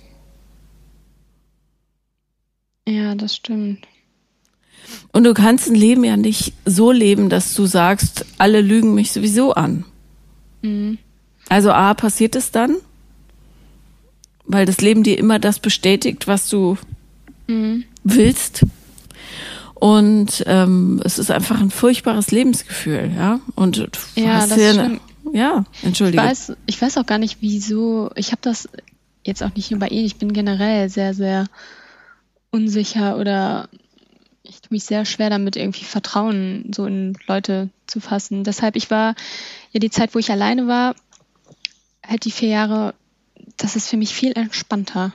Ja, das stimmt. Und du kannst ein Leben ja nicht so leben, dass du sagst, alle lügen mich sowieso an. Mhm. Also A, passiert es dann, weil das Leben dir immer das bestätigt, was du mhm. willst. Und ähm, es ist einfach ein furchtbares Lebensgefühl, ja. Und du ja, hast das hier, eine, ja, entschuldige. Ich weiß, ich weiß auch gar nicht, wieso. Ich habe das jetzt auch nicht nur bei ihm, ich bin generell sehr, sehr unsicher oder mich sehr schwer damit, irgendwie Vertrauen so in Leute zu fassen. Deshalb, ich war ja die Zeit, wo ich alleine war, halt die vier Jahre, das ist für mich viel entspannter.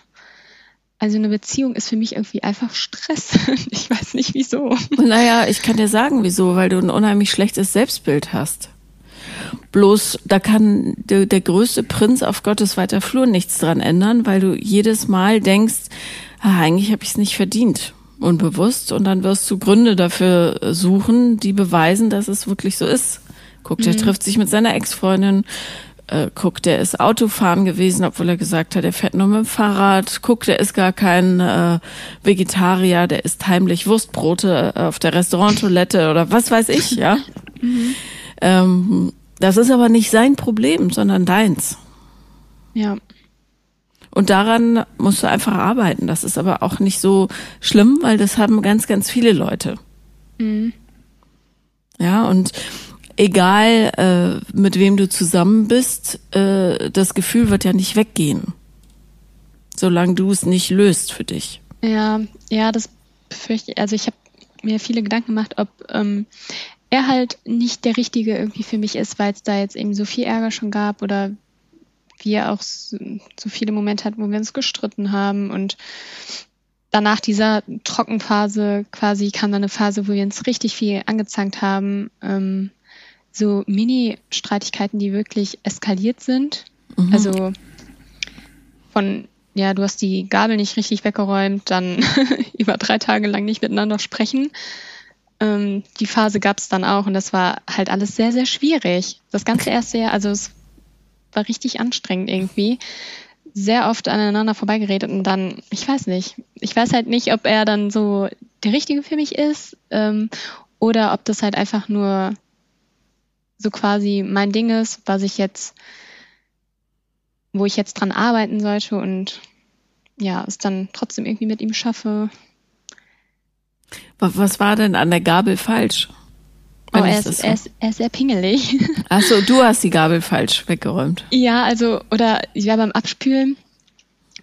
Also eine Beziehung ist für mich irgendwie einfach Stress. Ich weiß nicht wieso. Naja, ich kann dir sagen, wieso, weil du ein unheimlich schlechtes Selbstbild hast. Bloß, da kann der, der größte Prinz auf Gottes weiter Flur nichts dran ändern, weil du jedes Mal denkst, ah, eigentlich habe ich es nicht verdient, unbewusst, und dann wirst du Gründe dafür suchen, die beweisen, dass es wirklich so ist. Guck, der mhm. trifft sich mit seiner Ex-Freundin, äh, guck, der ist Autofahren gewesen, obwohl er gesagt hat, er fährt nur mit dem Fahrrad. Guck, der ist gar kein äh, Vegetarier, der isst heimlich Wurstbrote äh, auf der Restauranttoilette oder was weiß ich, ja. Mhm. Ähm, das ist aber nicht sein Problem, sondern deins. Ja. Und daran musst du einfach arbeiten. Das ist aber auch nicht so schlimm, weil das haben ganz, ganz viele Leute. Mhm. Ja, und egal äh, mit wem du zusammen bist, äh, das Gefühl wird ja nicht weggehen, solange du es nicht löst für dich. Ja, ja, das befürchte ich. Also ich habe mir viele Gedanken gemacht, ob ähm, er halt nicht der Richtige irgendwie für mich ist, weil es da jetzt eben so viel Ärger schon gab oder wir auch so, so viele Momente hatten, wo wir uns gestritten haben und danach dieser Trockenphase quasi kam dann eine Phase, wo wir uns richtig viel angezankt haben. Ähm, so Mini-Streitigkeiten, die wirklich eskaliert sind. Mhm. Also von, ja, du hast die Gabel nicht richtig weggeräumt, dann über drei Tage lang nicht miteinander sprechen. Ähm, die Phase gab es dann auch und das war halt alles sehr, sehr schwierig. Das ganze erste Jahr, also es war richtig anstrengend irgendwie. Sehr oft aneinander vorbeigeredet und dann, ich weiß nicht, ich weiß halt nicht, ob er dann so der Richtige für mich ist ähm, oder ob das halt einfach nur so quasi mein Ding ist, was ich jetzt, wo ich jetzt dran arbeiten sollte und ja, es dann trotzdem irgendwie mit ihm schaffe. Was war denn an der Gabel falsch? Oh, er ist, so? er, ist, er ist sehr pingelig. Achso, du hast die Gabel falsch weggeräumt. Ja, also, oder ich war beim Abspülen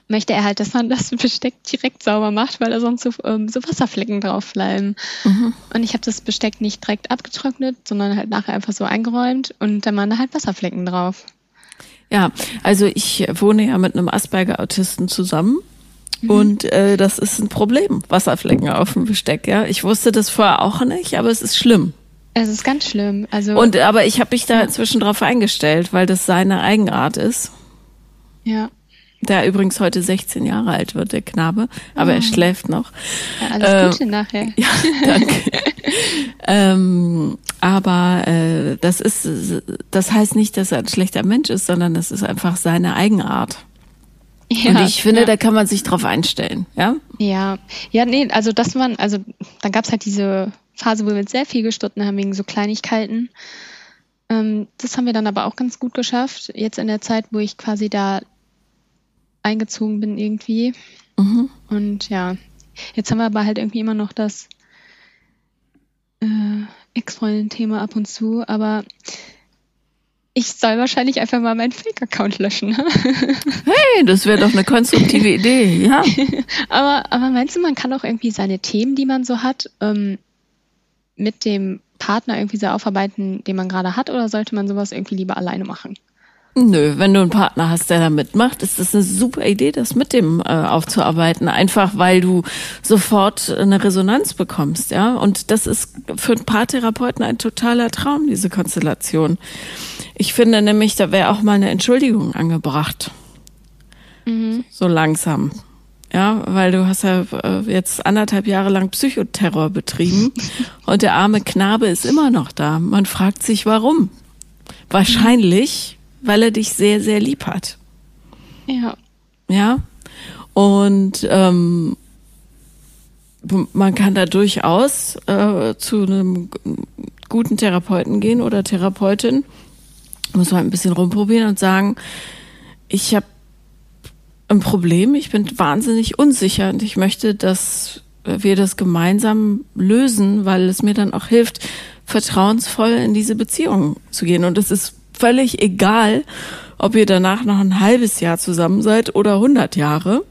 möchte er halt, dass man das Besteck direkt sauber macht, weil da sonst so, ähm, so Wasserflecken drauf bleiben. Mhm. Und ich habe das Besteck nicht direkt abgetrocknet, sondern halt nachher einfach so eingeräumt und dann waren da halt Wasserflecken drauf. Ja, also ich wohne ja mit einem Asperger-Autisten zusammen. Mhm. Und äh, das ist ein Problem, Wasserflecken auf dem Besteck, ja. Ich wusste das vorher auch nicht, aber es ist schlimm. Es ist ganz schlimm. Also und aber ich habe mich da inzwischen drauf eingestellt, weil das seine Eigenart ist. Ja der übrigens heute 16 Jahre alt wird, der Knabe, aber oh. er schläft noch. Ja, alles äh, Gute nachher. Ja, danke. ähm, aber äh, das ist, das heißt nicht, dass er ein schlechter Mensch ist, sondern das ist einfach seine Eigenart. Ja, und ich finde, ja. da kann man sich drauf einstellen, ja? Ja, ja, nee, also das waren, also dann gab's halt diese Phase, wo wir sehr viel gestritten haben wegen so Kleinigkeiten. Ähm, das haben wir dann aber auch ganz gut geschafft. Jetzt in der Zeit, wo ich quasi da eingezogen bin irgendwie. Mhm. Und ja, jetzt haben wir aber halt irgendwie immer noch das äh, Ex-Freundin-Thema ab und zu, aber ich soll wahrscheinlich einfach mal meinen Fake-Account löschen. Ne? hey, das wäre doch eine konstruktive Idee, ja. aber, aber meinst du, man kann auch irgendwie seine Themen, die man so hat, ähm, mit dem Partner irgendwie so aufarbeiten, den man gerade hat, oder sollte man sowas irgendwie lieber alleine machen? Nö, wenn du einen Partner hast, der da mitmacht, ist das eine super Idee, das mit dem äh, aufzuarbeiten. Einfach weil du sofort eine Resonanz bekommst, ja. Und das ist für einen Paartherapeuten ein totaler Traum, diese Konstellation. Ich finde nämlich, da wäre auch mal eine Entschuldigung angebracht. Mhm. So langsam. Ja, weil du hast ja äh, jetzt anderthalb Jahre lang Psychoterror betrieben und der arme Knabe ist immer noch da. Man fragt sich, warum. Wahrscheinlich, weil er dich sehr, sehr lieb hat. Ja. Ja. Und ähm, man kann da durchaus äh, zu einem guten Therapeuten gehen oder Therapeutin, muss man ein bisschen rumprobieren und sagen, ich habe ein Problem, ich bin wahnsinnig unsicher und ich möchte, dass wir das gemeinsam lösen, weil es mir dann auch hilft, vertrauensvoll in diese Beziehung zu gehen. Und es ist völlig egal, ob ihr danach noch ein halbes Jahr zusammen seid oder 100 Jahre.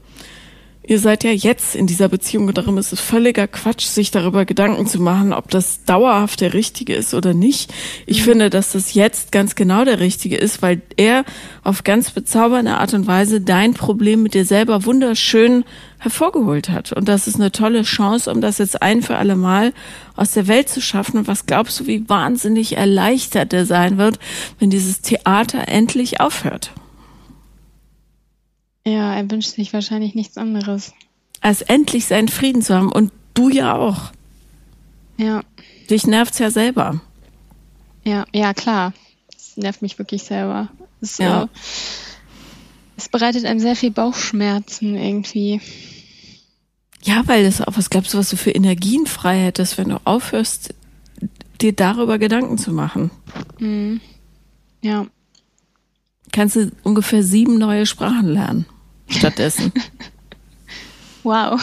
Ihr seid ja jetzt in dieser Beziehung, darum ist es völliger Quatsch, sich darüber Gedanken zu machen, ob das dauerhaft der Richtige ist oder nicht. Ich mhm. finde, dass das jetzt ganz genau der Richtige ist, weil er auf ganz bezaubernde Art und Weise dein Problem mit dir selber wunderschön hervorgeholt hat. Und das ist eine tolle Chance, um das jetzt ein für alle Mal aus der Welt zu schaffen. Und was glaubst du, wie wahnsinnig erleichtert er sein wird, wenn dieses Theater endlich aufhört? Ja, er wünscht sich wahrscheinlich nichts anderes. Als endlich seinen Frieden zu haben. Und du ja auch. Ja. Dich nervt's ja selber. Ja, ja, klar. Es nervt mich wirklich selber. Es, ja. Äh, es bereitet einem sehr viel Bauchschmerzen irgendwie. Ja, weil das auch, was glaubst du, was du für Energien frei hättest, wenn du aufhörst, dir darüber Gedanken zu machen? Mhm. Ja. Kannst du ungefähr sieben neue Sprachen lernen stattdessen. wow.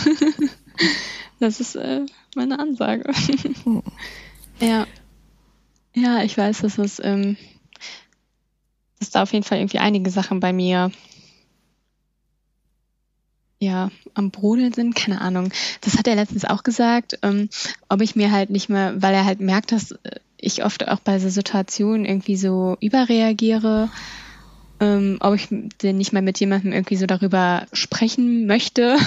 Das ist äh, meine Ansage. Oh. Ja. Ja, ich weiß, dass es, ähm, dass da auf jeden Fall irgendwie einige Sachen bei mir ja, am Brodeln sind, keine Ahnung. Das hat er letztens auch gesagt, ähm, ob ich mir halt nicht mehr, weil er halt merkt, dass ich oft auch bei so Situationen irgendwie so überreagiere ähm, ob ich denn nicht mal mit jemandem irgendwie so darüber sprechen möchte,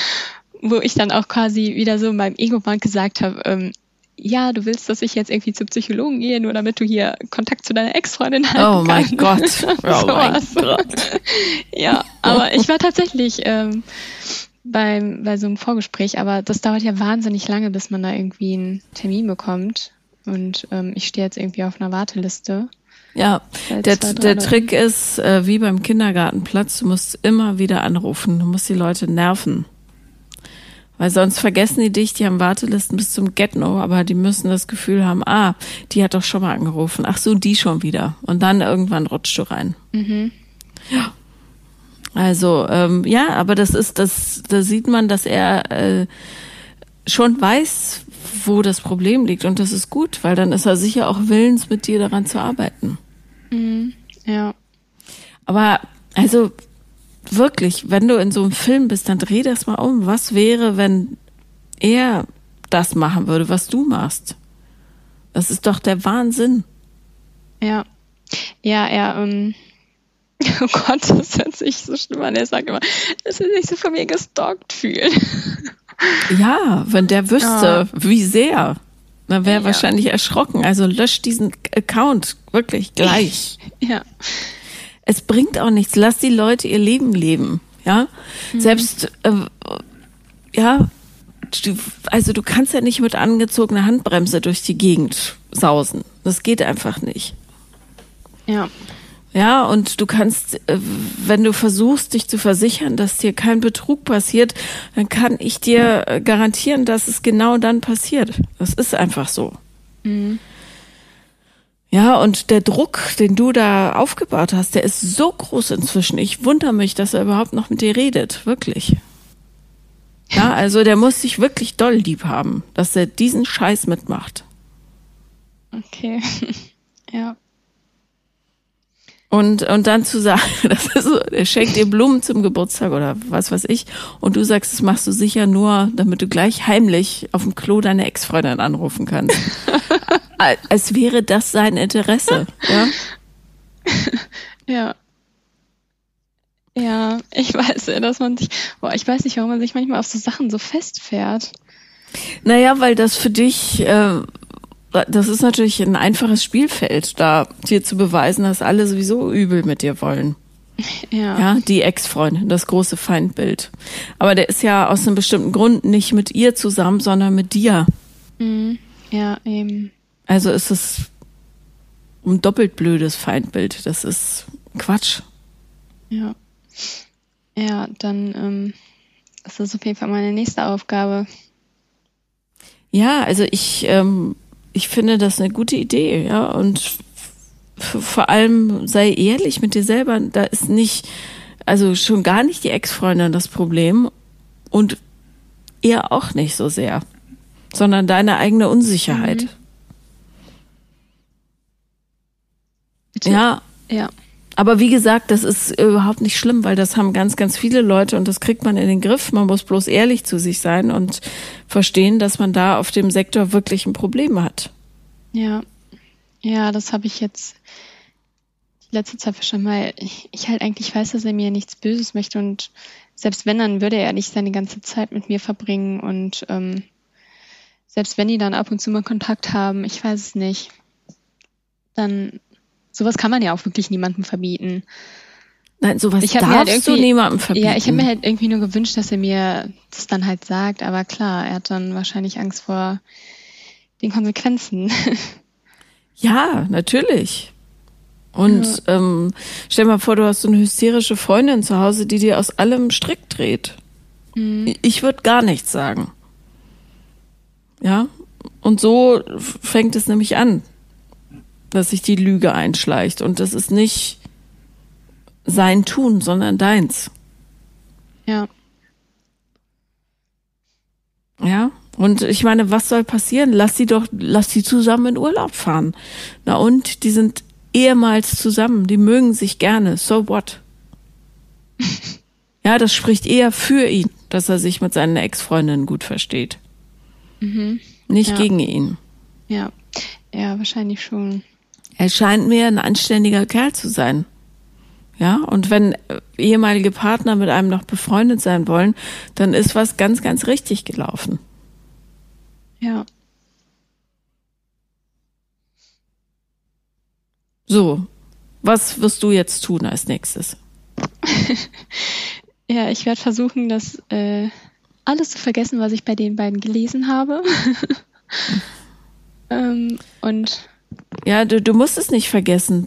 wo ich dann auch quasi wieder so in meinem Ego-Bank gesagt habe, ähm, ja, du willst, dass ich jetzt irgendwie zum Psychologen gehe, nur damit du hier Kontakt zu deiner Ex-Freundin hast. Oh mein Gott. Oh mein Gott. ja, aber ich war tatsächlich ähm, beim, bei so einem Vorgespräch, aber das dauert ja wahnsinnig lange, bis man da irgendwie einen Termin bekommt. Und ähm, ich stehe jetzt irgendwie auf einer Warteliste. Ja, der, der Trick ist, äh, wie beim Kindergartenplatz, du musst immer wieder anrufen, du musst die Leute nerven. Weil sonst vergessen die dich, die haben Wartelisten bis zum Get-No, aber die müssen das Gefühl haben, ah, die hat doch schon mal angerufen. Ach so, die schon wieder. Und dann irgendwann rutscht du rein. Mhm. Ja. Also, ähm, ja, aber das ist, das, da sieht man, dass er äh, schon weiß, wo das Problem liegt. Und das ist gut, weil dann ist er sicher auch willens, mit dir daran zu arbeiten. Mhm. Ja. Aber also wirklich, wenn du in so einem Film bist, dann dreh das mal um. Was wäre, wenn er das machen würde, was du machst? Das ist doch der Wahnsinn. Ja. Ja, er, ähm, oh Gott, das hört sich so schlimm an. Er sagt immer, dass er sich so von mir gestalkt fühlt. Ja, wenn der wüsste, ja. wie sehr. Dann wäre er ja. wahrscheinlich erschrocken. Also löscht diesen Account wirklich gleich. Ja. Es bringt auch nichts. Lass die Leute ihr Leben leben. Ja. Mhm. Selbst, äh, ja, also du kannst ja nicht mit angezogener Handbremse durch die Gegend sausen. Das geht einfach nicht. Ja. Ja, und du kannst, äh, wenn du versuchst, dich zu versichern, dass dir kein Betrug passiert, dann kann ich dir äh, garantieren, dass es genau dann passiert. Das ist einfach so. Mhm. Ja, und der Druck, den du da aufgebaut hast, der ist so groß inzwischen. Ich wundere mich, dass er überhaupt noch mit dir redet. Wirklich. Ja, also der muss sich wirklich doll lieb haben, dass er diesen Scheiß mitmacht. Okay. ja. Und, und dann zu sagen, das ist so, er schenkt dir Blumen zum Geburtstag oder was weiß ich. Und du sagst, das machst du sicher nur, damit du gleich heimlich auf dem Klo deine Ex-Freundin anrufen kannst. Als wäre das sein Interesse, ja? Ja. Ja, ich weiß ja, dass man sich, boah, ich weiß nicht, warum man sich manchmal auf so Sachen so festfährt. Naja, weil das für dich, äh, das ist natürlich ein einfaches Spielfeld, da dir zu beweisen, dass alle sowieso übel mit dir wollen. Ja. Ja, die Ex-Freundin, das große Feindbild. Aber der ist ja aus einem bestimmten Grund nicht mit ihr zusammen, sondern mit dir. Mhm. Ja, eben. Also ist es ein doppelt blödes Feindbild. Das ist Quatsch. Ja. Ja, dann ähm, ist das auf jeden Fall meine nächste Aufgabe. Ja, also ich ähm, ich finde das eine gute Idee, ja. Und vor allem sei ehrlich mit dir selber. Da ist nicht, also schon gar nicht die Ex-Freundin das Problem und er auch nicht so sehr, sondern deine eigene Unsicherheit. Mhm. Ja. Ja. Aber wie gesagt, das ist überhaupt nicht schlimm, weil das haben ganz, ganz viele Leute und das kriegt man in den Griff. Man muss bloß ehrlich zu sich sein und verstehen, dass man da auf dem Sektor wirklich ein Problem hat. Ja, ja, das habe ich jetzt die letzte Zeit verstanden, weil ich, ich halt eigentlich weiß, dass er mir nichts Böses möchte und selbst wenn, dann würde er nicht seine ganze Zeit mit mir verbringen und ähm, selbst wenn die dann ab und zu mal Kontakt haben, ich weiß es nicht, dann sowas kann man ja auch wirklich niemandem verbieten. Nein, sowas ich darfst halt du niemandem verbieten. Ja, ich habe mir halt irgendwie nur gewünscht, dass er mir das dann halt sagt, aber klar, er hat dann wahrscheinlich Angst vor den Konsequenzen. Ja, natürlich. Und ja. ähm, stell mal vor, du hast so eine hysterische Freundin zu Hause, die dir aus allem Strick dreht. Mhm. Ich würde gar nichts sagen. Ja, und so fängt es nämlich an, dass sich die Lüge einschleicht. Und das ist nicht sein Tun, sondern deins. Ja. Ja. Und ich meine, was soll passieren? Lass sie doch, lass sie zusammen in Urlaub fahren. Na und? Die sind ehemals zusammen. Die mögen sich gerne. So what? ja, das spricht eher für ihn, dass er sich mit seinen Ex-Freundinnen gut versteht. Mhm. Nicht ja. gegen ihn. Ja, ja, wahrscheinlich schon. Er scheint mir ein anständiger Kerl zu sein. Ja, und wenn ehemalige Partner mit einem noch befreundet sein wollen, dann ist was ganz, ganz richtig gelaufen. Ja. So, was wirst du jetzt tun als nächstes? ja, ich werde versuchen, das äh, alles zu vergessen, was ich bei den beiden gelesen habe. ähm, und ja, du, du musst es nicht vergessen.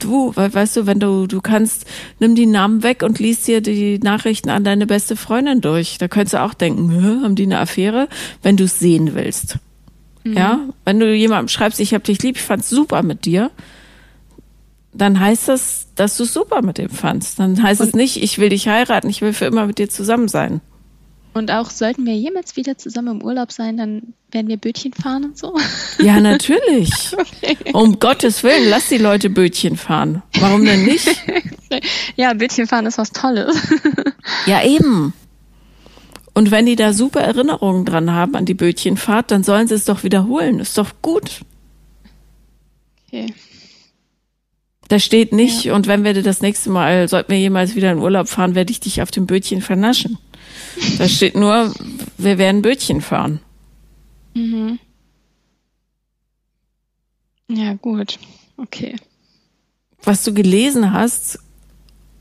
Du, weißt du, wenn du, du kannst, nimm die Namen weg und liest dir die Nachrichten an deine beste Freundin durch. Da könntest du auch denken, haben die eine Affäre, wenn du es sehen willst. Mhm. Ja, wenn du jemandem schreibst, ich hab dich lieb, ich fand's super mit dir, dann heißt das, dass du es super mit dem fandst. Dann heißt und es nicht, ich will dich heiraten, ich will für immer mit dir zusammen sein. Und auch sollten wir jemals wieder zusammen im Urlaub sein, dann werden wir Bötchen fahren und so? Ja, natürlich. Okay. Um Gottes Willen, lass die Leute Bötchen fahren. Warum denn nicht? ja, Bötchen fahren ist was Tolles. ja, eben. Und wenn die da super Erinnerungen dran haben an die Bötchenfahrt, dann sollen sie es doch wiederholen. Ist doch gut. Okay. Da steht nicht, ja. und wenn wir das nächste Mal, sollten wir jemals wieder in Urlaub fahren, werde ich dich auf dem Bötchen vernaschen. Da steht nur, wir werden Bötchen fahren. Mhm. Ja, gut. Okay. Was du gelesen hast,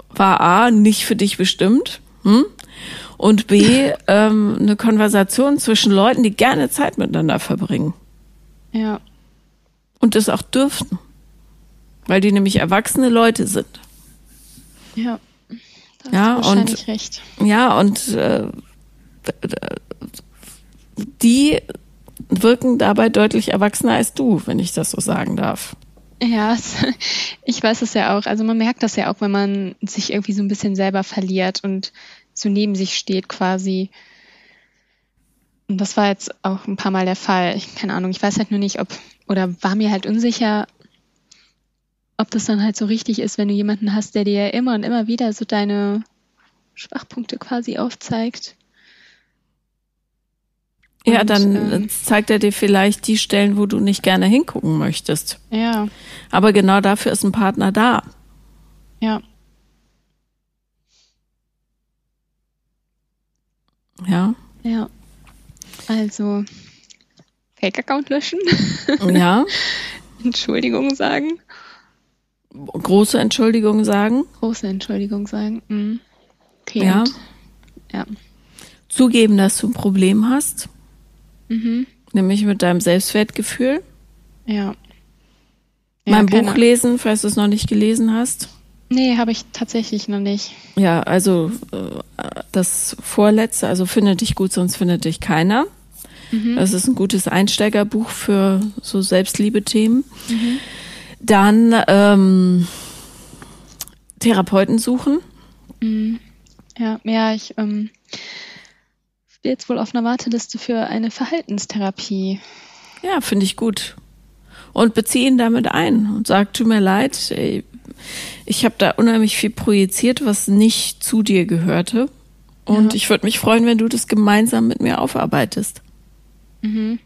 war A, nicht für dich bestimmt. Hm? Und B, ähm, eine Konversation zwischen Leuten, die gerne Zeit miteinander verbringen. Ja. Und das auch dürften. Weil die nämlich erwachsene Leute sind. Ja. Ja, und, recht. Ja, und äh, die wirken dabei deutlich erwachsener als du, wenn ich das so sagen darf. Ja, ich weiß es ja auch. Also man merkt das ja auch, wenn man sich irgendwie so ein bisschen selber verliert und so neben sich steht quasi. Und das war jetzt auch ein paar Mal der Fall. Ich, keine Ahnung, ich weiß halt nur nicht, ob, oder war mir halt unsicher, ob das dann halt so richtig ist, wenn du jemanden hast, der dir immer und immer wieder so deine Schwachpunkte quasi aufzeigt. Ja, und, dann ähm, zeigt er dir vielleicht die Stellen, wo du nicht gerne hingucken möchtest. Ja. Aber genau dafür ist ein Partner da. Ja. Ja. Ja. Also Fake-Account löschen. Ja. Entschuldigung sagen. Große Entschuldigung sagen. Große Entschuldigung sagen. Mhm. Okay. Ja. ja. Zugeben, dass du ein Problem hast. Mhm. Nämlich mit deinem Selbstwertgefühl. Ja. ja mein Buch lesen, falls du es noch nicht gelesen hast. Nee, habe ich tatsächlich noch nicht. Ja, also äh, das vorletzte, also finde dich gut, sonst findet dich keiner. Mhm. Das ist ein gutes Einsteigerbuch für so Selbstliebe-Themen. Mhm. Dann ähm, Therapeuten suchen. Mhm. Ja, ja, ich ähm, stehe jetzt wohl auf einer Warteliste für eine Verhaltenstherapie. Ja, finde ich gut. Und beziehe ihn damit ein und sag, tut mir leid, ey, Ich habe da unheimlich viel projiziert, was nicht zu dir gehörte. Und ja. ich würde mich freuen, wenn du das gemeinsam mit mir aufarbeitest. Mhm.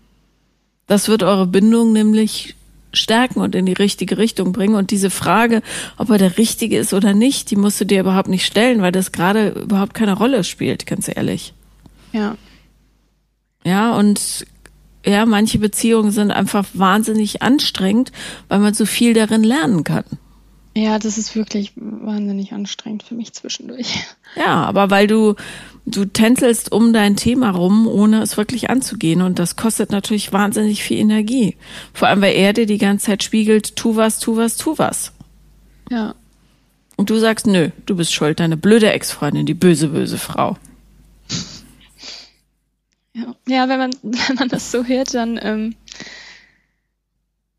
Das wird eure Bindung nämlich stärken und in die richtige Richtung bringen. Und diese Frage, ob er der Richtige ist oder nicht, die musst du dir überhaupt nicht stellen, weil das gerade überhaupt keine Rolle spielt, ganz ehrlich. Ja. Ja, und ja, manche Beziehungen sind einfach wahnsinnig anstrengend, weil man so viel darin lernen kann. Ja, das ist wirklich wahnsinnig anstrengend für mich zwischendurch. Ja, aber weil du, du tänzelst um dein Thema rum, ohne es wirklich anzugehen. Und das kostet natürlich wahnsinnig viel Energie. Vor allem, weil er dir die ganze Zeit spiegelt, tu was, tu was, tu was. Ja. Und du sagst, nö, du bist schuld, deine blöde Ex-Freundin, die böse, böse Frau. Ja, ja wenn, man, wenn man das so hört, dann ähm,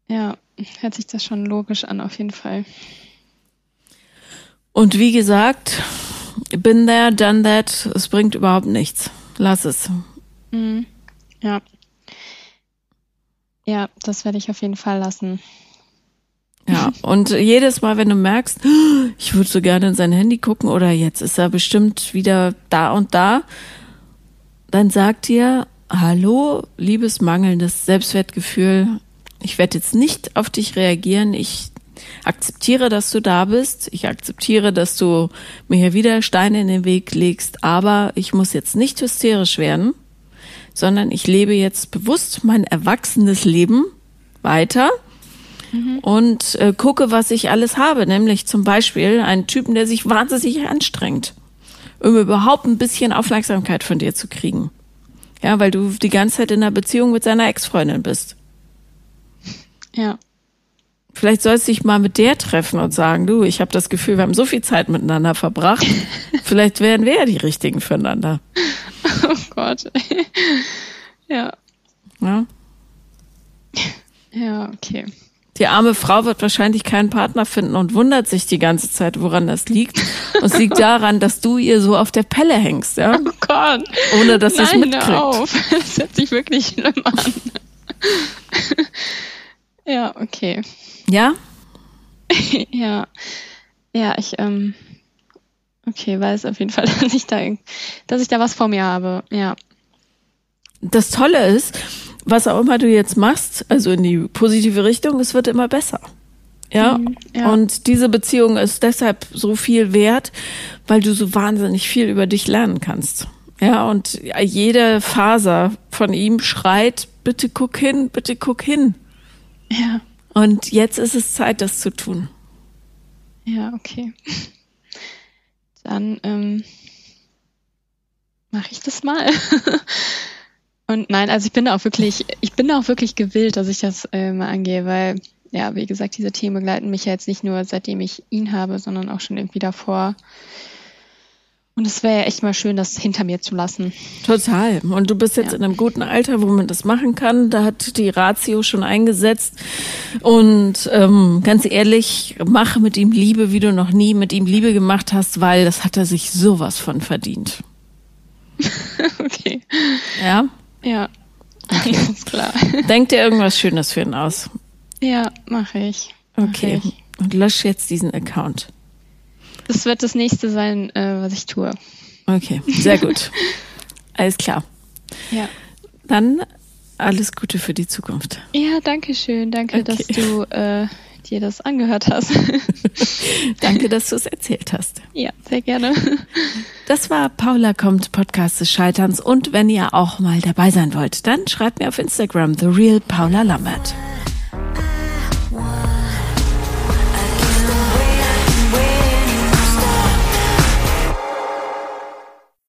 ja, hört sich das schon logisch an, auf jeden Fall. Und wie gesagt, bin there, done that, es bringt überhaupt nichts. Lass es. Mhm. Ja. Ja, das werde ich auf jeden Fall lassen. Ja, und jedes Mal, wenn du merkst, ich würde so gerne in sein Handy gucken oder jetzt ist er bestimmt wieder da und da, dann sag dir, hallo, liebes mangelndes Selbstwertgefühl, ich werde jetzt nicht auf dich reagieren, ich akzeptiere, dass du da bist. Ich akzeptiere, dass du mir hier wieder Steine in den Weg legst. Aber ich muss jetzt nicht hysterisch werden, sondern ich lebe jetzt bewusst mein erwachsenes Leben weiter mhm. und äh, gucke, was ich alles habe. Nämlich zum Beispiel einen Typen, der sich wahnsinnig anstrengt, um überhaupt ein bisschen Aufmerksamkeit von dir zu kriegen. Ja, weil du die ganze Zeit in einer Beziehung mit seiner Ex-Freundin bist. Ja. Vielleicht sollst du dich mal mit der treffen und sagen, du, ich habe das Gefühl, wir haben so viel Zeit miteinander verbracht. Vielleicht wären wir ja die Richtigen füreinander. Oh Gott. ja. Ja. Ja, okay. Die arme Frau wird wahrscheinlich keinen Partner finden und wundert sich die ganze Zeit, woran das liegt. Und es liegt daran, dass du ihr so auf der Pelle hängst, ja? Oh Gott. Ohne dass sie es mitkriegt. Auf. Das hört sich wirklich schlimm an. ja, okay. Ja? ja. Ja, ich, ähm, okay, weiß auf jeden Fall, dass ich da, dass ich da was vor mir habe, ja. Das Tolle ist, was auch immer du jetzt machst, also in die positive Richtung, es wird immer besser. Ja? Mhm, ja. Und diese Beziehung ist deshalb so viel wert, weil du so wahnsinnig viel über dich lernen kannst. Ja, und jede Faser von ihm schreit, bitte guck hin, bitte guck hin. Ja. Und jetzt ist es Zeit, das zu tun. Ja, okay. Dann ähm, mache ich das mal. Und nein, also ich bin da auch wirklich, ich bin da auch wirklich gewillt, dass ich das äh, mal angehe, weil, ja, wie gesagt, diese Themen begleiten mich ja jetzt nicht nur seitdem ich ihn habe, sondern auch schon irgendwie davor. Und es wäre ja echt mal schön, das hinter mir zu lassen. Total. Und du bist jetzt ja. in einem guten Alter, wo man das machen kann. Da hat die Ratio schon eingesetzt. Und ähm, ganz ehrlich, mache mit ihm Liebe, wie du noch nie mit ihm Liebe gemacht hast, weil das hat er sich sowas von verdient. okay. Ja? Ja. Okay. Ganz klar. Denk dir irgendwas Schönes für ihn aus. Ja, mache ich. Mach okay. Ich. Und lösch jetzt diesen Account. Das wird das nächste sein, äh, was ich tue. Okay, sehr gut. Alles klar. Ja. Dann alles Gute für die Zukunft. Ja, danke schön. Danke, okay. dass du äh, dir das angehört hast. danke, dass du es erzählt hast. Ja, sehr gerne. Das war Paula kommt, Podcast des Scheiterns. Und wenn ihr auch mal dabei sein wollt, dann schreibt mir auf Instagram, The Real Paula Lambert.